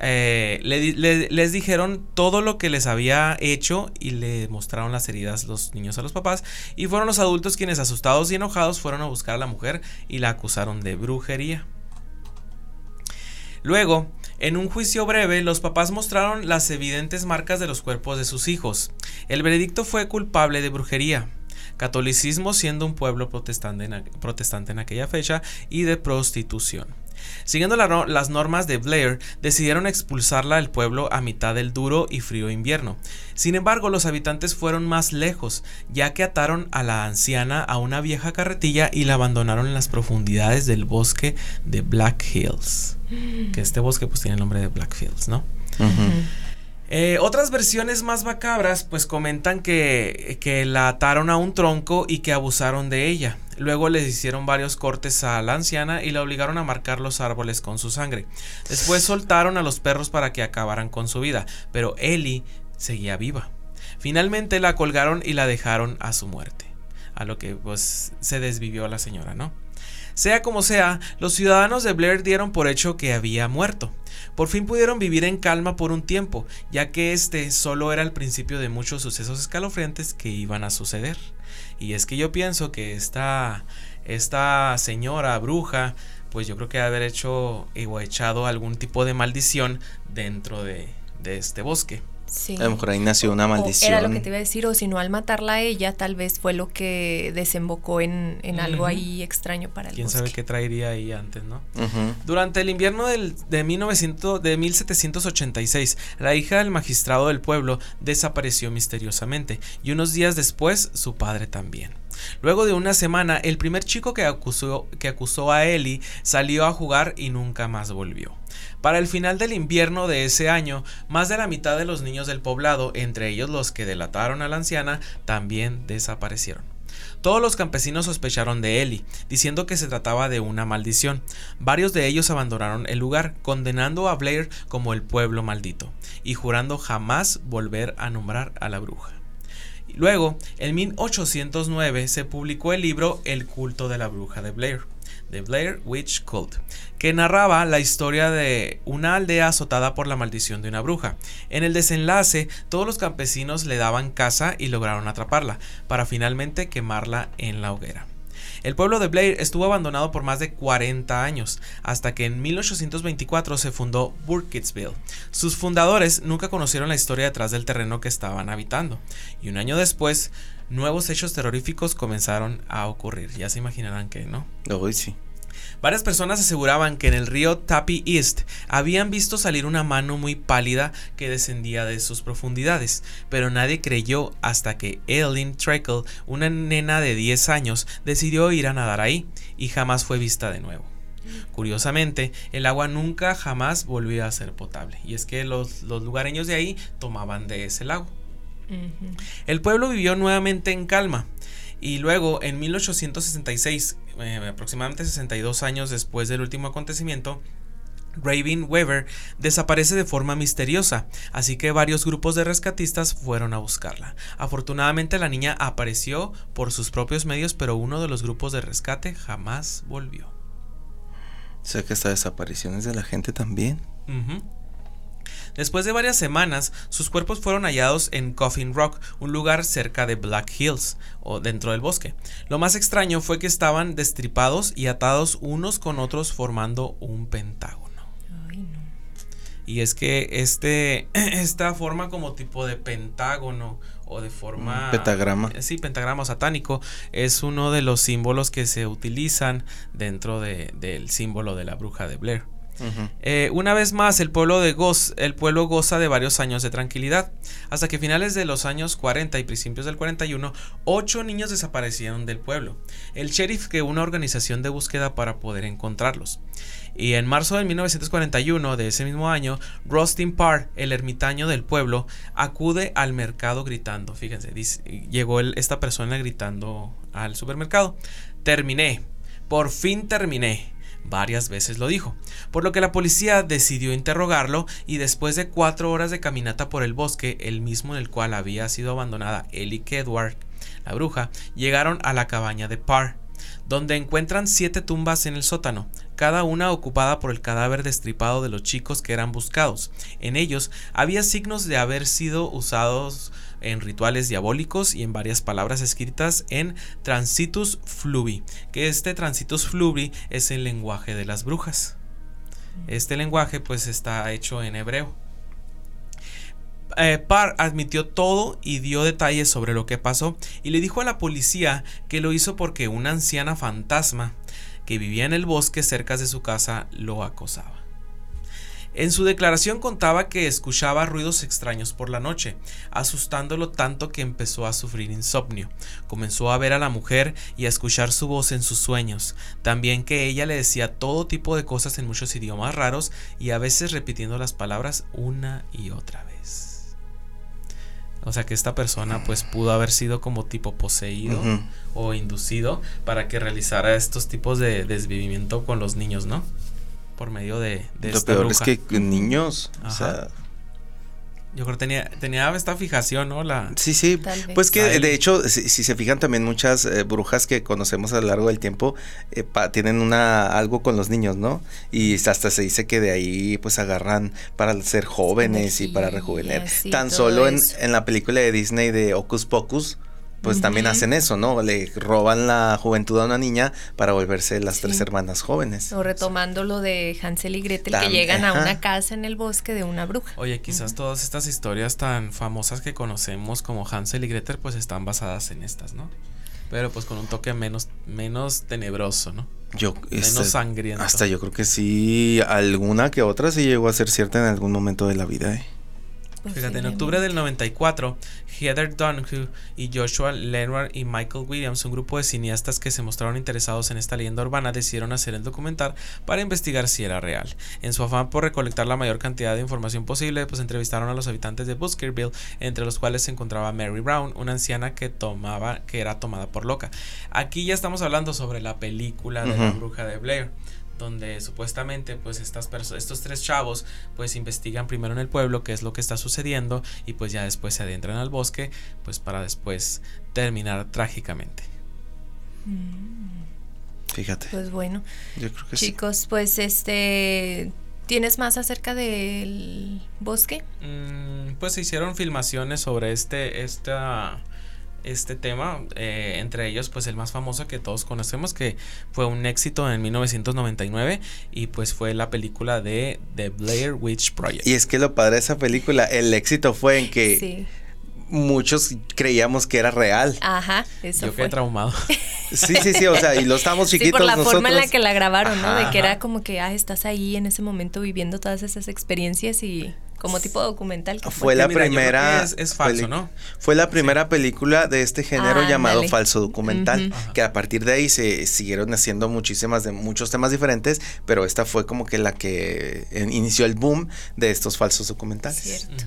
[SPEAKER 1] Le, le, les dijeron todo lo que les había hecho y le mostraron las heridas los niños a los papás y fueron los adultos quienes asustados y enojados fueron a buscar a la mujer y la acusaron de brujería. Luego, en un juicio breve, los papás mostraron las evidentes marcas de los cuerpos de sus hijos. El veredicto fue culpable de brujería, catolicismo siendo un pueblo protestante en, aquella fecha y de prostitución. Siguiendo la, las normas de Blair, decidieron expulsarla del pueblo a mitad del duro y frío invierno. Sin embargo, los habitantes fueron más lejos, ya que ataron a la anciana a una vieja carretilla y la abandonaron en las profundidades del bosque de Black Hills. Que este bosque pues tiene el nombre de Black Hills, ¿no? Uh -huh. Eh, otras versiones más macabras pues comentan que, la ataron a un tronco y que abusaron de ella. Luego les hicieron varios cortes a la anciana y la obligaron a marcar los árboles con su sangre. Después soltaron a los perros para que acabaran con su vida, pero Ellie seguía viva. Finalmente la colgaron y la dejaron a su muerte. A lo que pues se desvivió la señora, ¿no? Sea como sea, los ciudadanos de Blair dieron por hecho que había muerto. Por fin pudieron vivir en calma por un tiempo, ya que este solo era el principio de muchos sucesos escalofriantes que iban a suceder. Y es que yo pienso que esta, esta señora bruja, pues yo creo que haber hecho o echado algún tipo de maldición dentro de, de este bosque.
[SPEAKER 2] Sí.
[SPEAKER 3] A lo mejor ahí nació una maldición.
[SPEAKER 2] O era lo que te iba a decir, o si no, al matarla a ella, tal vez fue lo que desembocó en, en uh -huh. algo ahí extraño para el
[SPEAKER 1] ¿Quién
[SPEAKER 2] bosque.
[SPEAKER 1] sabe qué traería ahí antes, no?
[SPEAKER 3] Uh -huh.
[SPEAKER 1] Durante el invierno del, de, 1900, de 1786, la hija del magistrado del pueblo desapareció misteriosamente y unos días después su padre también. Luego de una semana, el primer chico que acusó, que acusó a Ellie salió a jugar y nunca más volvió. Para el final del invierno de ese año, más de la mitad de los niños del poblado, entre ellos los que delataron a la anciana, también desaparecieron. Todos los campesinos sospecharon de Ellie, diciendo que se trataba de una maldición. Varios de ellos abandonaron el lugar, condenando a Blair como el pueblo maldito, y jurando jamás volver a nombrar a la bruja. Luego, en 1809 se publicó el libro El culto de la bruja de Blair. The Blair Witch Cult, que narraba la historia de una aldea azotada por la maldición de una bruja. En el desenlace, todos los campesinos le daban caza y lograron atraparla, para finalmente quemarla en la hoguera. El pueblo de Blair estuvo abandonado por más de 40 años, hasta que en 1824 se fundó Burkittsville. Sus fundadores nunca conocieron la historia detrás del terreno que estaban habitando, y un año después, nuevos hechos terroríficos comenzaron a ocurrir. Ya se imaginarán que, ¿no?
[SPEAKER 3] Hoy sí.
[SPEAKER 1] Varias personas aseguraban que en el río Tapi East habían visto salir una mano muy pálida que descendía de sus profundidades, pero nadie creyó hasta que Eileen Treacle, una nena de 10 años, decidió ir a nadar ahí y jamás fue vista de nuevo. Curiosamente, el agua nunca jamás volvió a ser potable, y es que los, los lugareños de ahí tomaban de ese lago. El pueblo vivió nuevamente en calma, y luego, en 1866, eh, aproximadamente 62 años después del último acontecimiento, Raven Weaver desaparece de forma misteriosa, así que varios grupos de rescatistas fueron a buscarla. Afortunadamente la niña apareció por sus propios medios, pero uno de los grupos de rescate jamás volvió.
[SPEAKER 3] O sea que esta desaparición es de la gente también.
[SPEAKER 1] Después de varias semanas, sus cuerpos fueron hallados en Coffin Rock, un lugar cerca de Black Hills, o dentro del bosque. Lo más extraño fue que estaban destripados y atados unos con otros formando un pentágono. Y es que este, esta forma como tipo de pentágono o de forma...
[SPEAKER 3] Pentagrama.
[SPEAKER 1] Sí, pentagrama satánico es uno de los símbolos que se utilizan dentro del símbolo de la bruja de Blair. Eh, una vez más, el pueblo, de Goz, el pueblo goza de varios años de tranquilidad, hasta que finales de los años 40 y principios del 41, ocho niños desaparecieron del pueblo. El sheriff creó una organización de búsqueda para poder encontrarlos. Y en marzo de 1941 de ese mismo año, Rustin Parr, el ermitaño del pueblo, acude al mercado gritando. Fíjense, llegó esta persona gritando al supermercado. Terminé, por fin terminé. Varias veces lo dijo, por lo que la policía decidió interrogarlo y después de cuatro horas de caminata por el bosque, el mismo en el cual había sido abandonada Ellie Kedward, la bruja, llegaron a la cabaña de Parr, donde encuentran siete tumbas en el sótano, cada una ocupada por el cadáver destripado de los chicos que eran buscados. En ellos había signos de haber sido usados en rituales diabólicos y en varias palabras escritas en Transitus Fluvi, que este Transitus Fluvi es el lenguaje de las brujas. Este lenguaje pues está hecho en hebreo. Eh, Parr admitió todo y dio detalles sobre lo que pasó y le dijo a la policía que lo hizo porque una anciana fantasma que vivía en el bosque cerca de su casa lo acosaba. En su declaración contaba que escuchaba ruidos extraños por la noche, asustándolo tanto que empezó a sufrir insomnio. Comenzó a ver a la mujer y a escuchar su voz en sus sueños, también que ella le decía todo tipo de cosas en muchos idiomas raros y a veces repitiendo las palabras una y otra vez. O sea que esta persona pues pudo haber sido como tipo poseído o inducido para que realizara estos tipos de desvivimiento con los niños, ¿no? Por medio de, de
[SPEAKER 3] Lo peor es que niños, o sea...
[SPEAKER 1] Yo creo que tenía, tenía esta fijación, ¿no? La...
[SPEAKER 3] Sí, sí. Pues que de hecho, si, se fijan también muchas eh, brujas que conocemos a lo largo del tiempo eh, tienen una algo con los niños, ¿no? Y hasta se dice que de ahí pues agarran para ser jóvenes y para rejuvenecer. Tan solo en, en, la película de Disney de Ocus Pocus, pues también hacen eso, ¿no? Le roban la juventud a una niña para volverse las tres hermanas jóvenes.
[SPEAKER 2] O retomando lo de Hansel y Gretel que llegan a una casa en el bosque de una bruja.
[SPEAKER 1] Oye, quizás todas estas historias tan famosas que conocemos como Hansel y Gretel pues están basadas en estas, ¿no? Pero pues con un toque menos menos tenebroso, ¿no?
[SPEAKER 3] Yo,
[SPEAKER 1] menos este, sangriento.
[SPEAKER 3] Hasta yo creo que sí, alguna que otra sí llegó a ser cierta en algún momento de la vida, ¿eh?
[SPEAKER 1] Fíjate, en octubre del 94, Heather Donahue y Joshua Leonard y Michael Williams, un grupo de cineastas que se mostraron interesados en esta leyenda urbana, decidieron hacer el documental para investigar si era real. En su afán por recolectar la mayor cantidad de información posible, pues entrevistaron a los habitantes de Buskerville, entre los cuales se encontraba Mary Brown, una anciana que tomaba, que era tomada por loca. Aquí ya estamos hablando sobre la película de la bruja de Blair donde supuestamente pues estas estos tres chavos pues investigan primero en el pueblo qué es lo que está sucediendo y pues ya después se adentran al bosque pues para después terminar trágicamente.
[SPEAKER 3] Mm. Fíjate.
[SPEAKER 2] Pues bueno. Yo creo que Chicos, pues este ¿Tienes más acerca del bosque?
[SPEAKER 1] Mm, pues se hicieron filmaciones sobre este, esta, este tema, eh, entre ellos pues el más famoso que todos conocemos que fue un éxito en 1999 y pues fue la película de The Blair Witch Project.
[SPEAKER 3] Y es que lo padre de esa película, el éxito fue en que muchos creíamos que era real.
[SPEAKER 2] Ajá,
[SPEAKER 1] eso Yo quedé traumado.
[SPEAKER 3] Sí, sí, sí, o sea, y lo estábamos chiquitos. Sí, por
[SPEAKER 2] la forma en la que la grabaron, ¿no? De que era como que, ah, estás ahí en ese momento viviendo todas esas experiencias y como tipo documental.
[SPEAKER 3] fue, la primera.
[SPEAKER 1] Es, falso, ¿no?
[SPEAKER 3] Fue la primera película de este género llamado falso documental, que a partir de ahí se siguieron haciendo muchísimas de muchos temas diferentes, pero esta fue como que la que inició el boom de estos falsos documentales.
[SPEAKER 2] Cierto.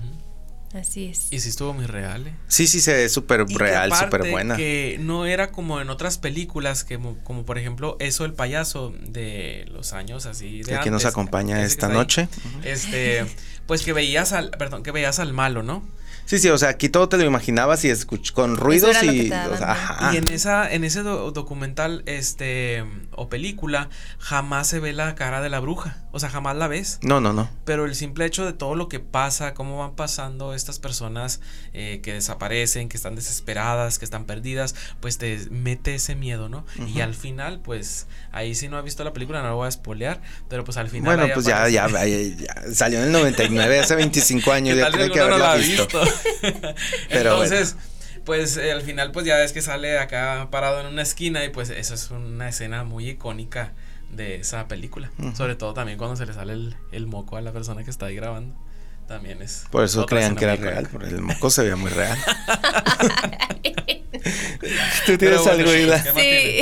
[SPEAKER 2] Así es.
[SPEAKER 1] Y sí estuvo muy real, ¿eh?
[SPEAKER 3] Sí, sí, se ve súper real, súper buena.
[SPEAKER 1] Que no era como en otras películas, que, como, por ejemplo Eso el payaso de los años así de
[SPEAKER 3] que nos acompaña esta noche.
[SPEAKER 1] Este, pues que veías al, perdón, que veías al malo, ¿no?
[SPEAKER 3] Sí, sí, o sea, aquí todo te lo imaginabas y escuch con ruidos y,
[SPEAKER 1] y en esa en ese documental este o película jamás se ve la cara de la bruja, o sea, jamás la ves.
[SPEAKER 3] No, no, no.
[SPEAKER 1] Pero el simple hecho de todo lo que pasa, cómo van pasando estas personas eh, que desaparecen, que están desesperadas, que están perdidas, pues te mete ese miedo, ¿no? Y al final, pues ahí si no ha visto la película no lo voy a spoilear, pero pues al final
[SPEAKER 3] Bueno, pues ya, ya, salió en el 99, hace 25 años, ya creo que haberla visto.
[SPEAKER 1] Entonces, pues eh, al final pues ya ves que sale acá parado en una esquina y pues eso es una escena muy icónica de esa película. Sobre todo también cuando se le sale el, moco a la persona que está ahí grabando. También es.
[SPEAKER 3] Por eso creían que era real, porque el moco se veía muy real. ¿Tú tienes algo,
[SPEAKER 2] Sí.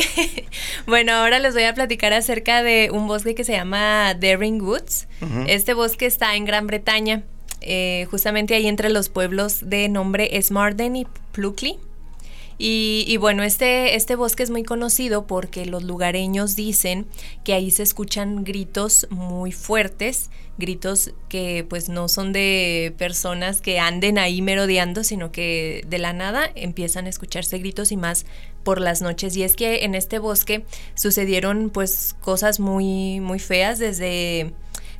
[SPEAKER 2] bueno, ahora les voy a platicar acerca de un bosque que se llama Daring Woods. Este bosque está en Gran Bretaña. Eh, justamente ahí entre los pueblos de nombre Smarden y Pluckley. Y, bueno, este, este bosque es muy conocido porque los lugareños dicen que ahí se escuchan gritos muy fuertes, gritos que pues no son de personas que anden ahí merodeando, sino que de la nada empiezan a escucharse gritos y más por las noches. Y es que en este bosque sucedieron pues cosas muy, muy feas desde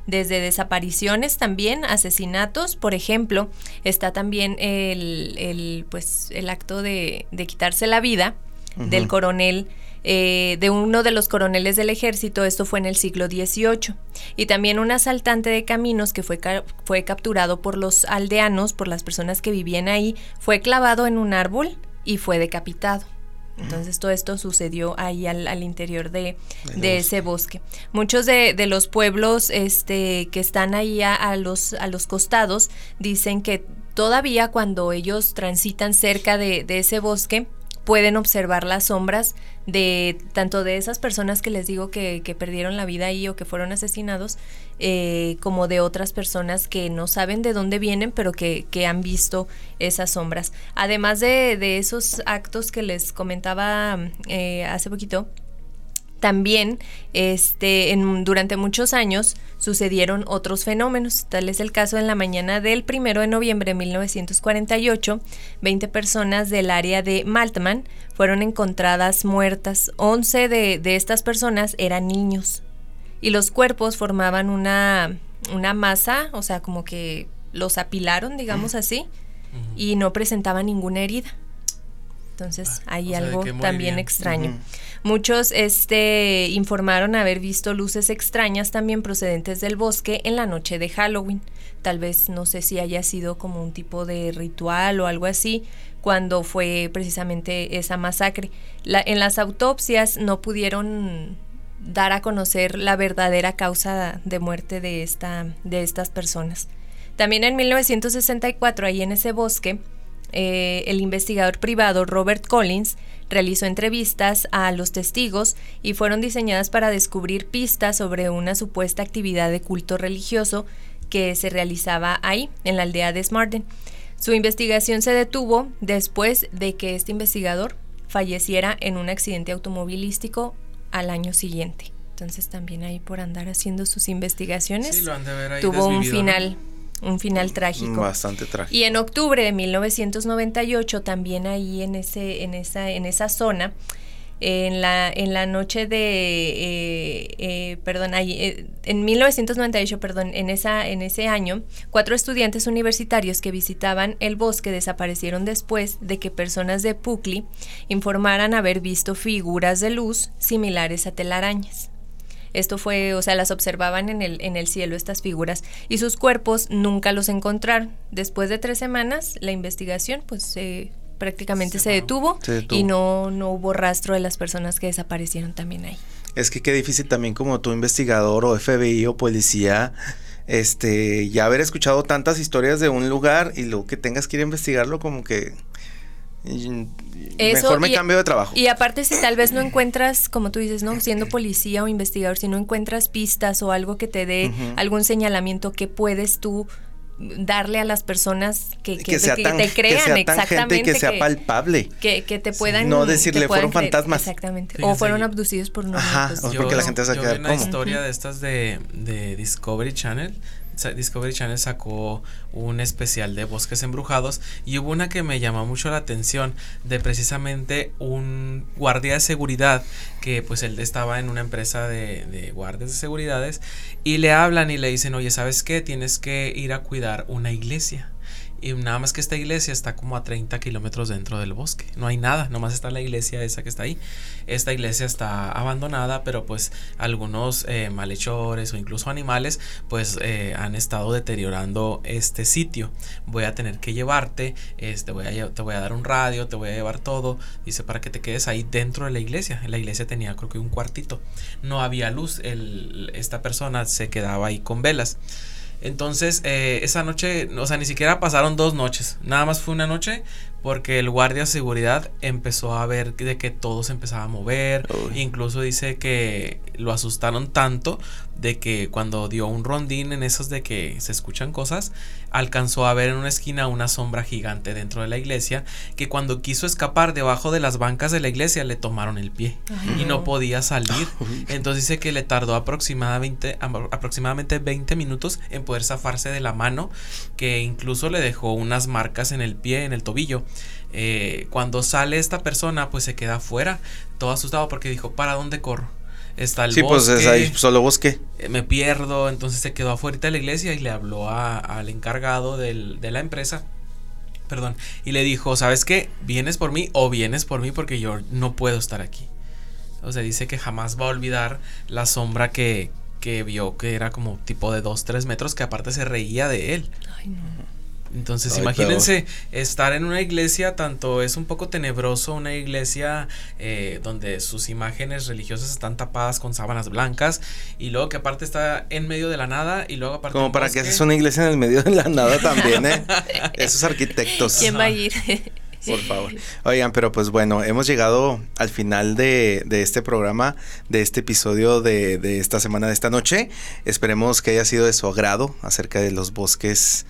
[SPEAKER 2] desde desapariciones también, asesinatos, por ejemplo, está también el, pues, el acto de, quitarse la vida del coronel. Eh, de uno de los coroneles del ejército, esto fue en el siglo XVIII, y también un asaltante de caminos que fue, fue capturado por los aldeanos, por las personas que vivían ahí, fue clavado en un árbol y fue decapitado. Entonces todo esto sucedió ahí al, interior de, ese bosque. Muchos de, los pueblos este, que están ahí a, los, a los costados dicen que todavía cuando ellos transitan cerca de, de ese bosque, pueden observar las sombras de tanto de esas personas que les digo que, perdieron la vida ahí o que fueron asesinados, eh, como de otras personas que no saben de dónde vienen, pero que, han visto esas sombras. Además de, esos actos que les comentaba eh, hace poquito, también este, en, durante muchos años sucedieron otros fenómenos. Tal es el caso en la mañana del 1 de noviembre de 1948. 20 personas del área de Maltman fueron encontradas muertas. 11 de, de estas personas eran niños. Y los cuerpos formaban una, una masa, o sea, como que los apilaron, digamos así, y no presentaban ninguna herida. Entonces ah, hay algo también extraño. Muchos este, informaron haber visto luces extrañas también procedentes del bosque en la noche de Halloween. Tal vez no sé si haya sido como un tipo de ritual o algo así cuando fue precisamente esa masacre. en las autopsias no pudieron dar a conocer la verdadera causa de muerte de, esta, de estas personas. También en 1964, ahí en ese bosque, eh, el investigador privado Robert Collins realizó entrevistas a los testigos y fueron diseñadas para descubrir pistas sobre una supuesta actividad de culto religioso que se realizaba ahí, en la aldea de Smarten. Su investigación se detuvo después de que este investigador falleciera en un accidente automovilístico al año siguiente. Entonces también ahí por andar haciendo sus investigaciones tuvo un final un final trágico.
[SPEAKER 3] Bastante trágico.
[SPEAKER 2] Y en octubre de 1998 también ahí en ese en esa en esa zona en la, en la noche de, eh, eh, perdón, eh, en 1998, perdón, en, esa, en ese año, cuatro estudiantes universitarios que visitaban el bosque desaparecieron después de que personas de Pukli informaran haber visto figuras de luz similares a telarañas. Esto fue, o sea, las observaban en el, en el cielo estas figuras y sus cuerpos nunca los encontraron. Después de tres semanas, la investigación pues se prácticamente se, detuvo, y no, no hubo rastro de las personas que desaparecieron también ahí.
[SPEAKER 3] Es que qué difícil también como tu investigador o FBI o policía, este, ya haber escuchado tantas historias de un lugar y luego que tengas que ir a investigarlo como que... mejor me cambio de trabajo.
[SPEAKER 2] Y aparte si tal vez no encuentras, como tú dices, ¿no? Siendo policía o investigador, si no encuentras pistas o algo que te dé algún señalamiento que puedes tú darle a las personas que, que, te crean exactamente
[SPEAKER 3] que sea palpable.
[SPEAKER 2] que, te puedan
[SPEAKER 3] no decirle fueron fantasmas
[SPEAKER 2] exactamente. O fueron abducidos por un
[SPEAKER 3] Ajá, porque la gente se
[SPEAKER 1] yo vi una historia de estas de, de Discovery Channel Discovery Channel sacó un especial de bosques embrujados y hubo una que me llamó mucho la atención de precisamente un guardia de seguridad que pues él estaba en una empresa de, guardias de seguridades y le hablan y le dicen oye sabes qué tienes que ir a cuidar una iglesia y nada más que esta iglesia está como a 30 kilómetros dentro del bosque. No hay nada, nomás está la iglesia esa que está ahí. Esta iglesia está abandonada, pero pues algunos eh, malhechores o incluso animales pues eh, han estado deteriorando este sitio. Voy a tener que llevarte, este, voy a, te voy a dar un radio, te voy a llevar todo. Dice para que te quedes ahí dentro de la iglesia. La iglesia tenía creo que un cuartito. No había luz. Esta persona se quedaba ahí con velas. Entonces, eh, esa noche, o sea, ni siquiera pasaron dos noches. Nada más fue una noche porque el guardia de seguridad empezó a ver de que todo se empezaba a mover. Incluso dice que lo asustaron tanto de que cuando dio un rondín en esos de que se escuchan cosas, alcanzó a ver en una esquina una sombra gigante dentro de la iglesia que cuando quiso escapar debajo de las bancas de la iglesia le tomaron el pie y no podía salir. Entonces dice que le tardó aproximadamente, aproximadamente 20 minutos en poder zafarse de la mano, que incluso le dejó unas marcas en el pie, en el tobillo. Eh, cuando sale esta persona, pues se queda afuera, todo asustado porque dijo, ¿para dónde corro? Está el
[SPEAKER 3] sí, pues es ahí solo bosque.
[SPEAKER 1] Eh, me pierdo, entonces se quedó afuera de la iglesia y le habló al encargado de la empresa. Perdón, y le dijo, ¿sabes qué? ¿Vienes por mí o vienes por mí porque yo no puedo estar aquí? O sea, dice que jamás va a olvidar la sombra que, que vio que era como tipo de 2, 3 metros, que aparte se reía de él. Ay, no. Entonces, imagínense estar en una iglesia, tanto es un poco tenebroso, una iglesia eh, donde sus imágenes religiosas están tapadas con sábanas blancas, y luego que aparte está en medio de la nada, y luego aparte.
[SPEAKER 3] Como para que haces una iglesia en el medio de la nada también, ¿eh? Esos arquitectos.
[SPEAKER 2] ¿Quién va a ir?
[SPEAKER 3] Por favor. Oigan, pero pues bueno, hemos llegado al final de, este programa, de este episodio de, de, esta semana, de esta noche. Esperemos que haya sido de su agrado acerca de los bosques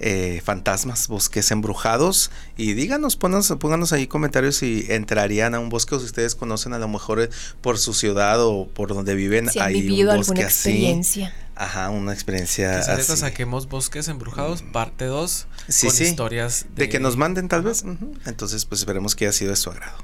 [SPEAKER 3] eh, fantasmas, bosques embrujados. Y díganos, pónganos, ahí comentarios si entrarían a un bosque o si ustedes conocen a lo mejor eh, por su ciudad o por donde viven.
[SPEAKER 2] Si han vivido alguna experiencia.
[SPEAKER 3] Ajá, una experiencia
[SPEAKER 1] así. saquemos Bosques Embrujados, parte 2,
[SPEAKER 3] sí, con historias de... que nos manden tal vez. Entonces, pues esperemos que haya sido de su agrado.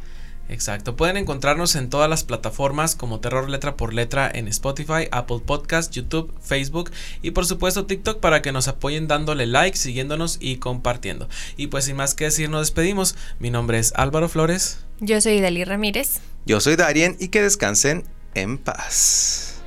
[SPEAKER 1] Exacto. Pueden encontrarnos en todas las plataformas como Terror Letra por Letra en Spotify, Apple Podcast, YouTube, Facebook y por supuesto TikTok para que nos apoyen dándole like, siguiéndonos y compartiendo. Y pues sin más que decir, nos despedimos. Mi nombre es Álvaro Flores.
[SPEAKER 2] Yo soy Dalí Ramírez.
[SPEAKER 3] Yo soy Darien y que descansen en paz.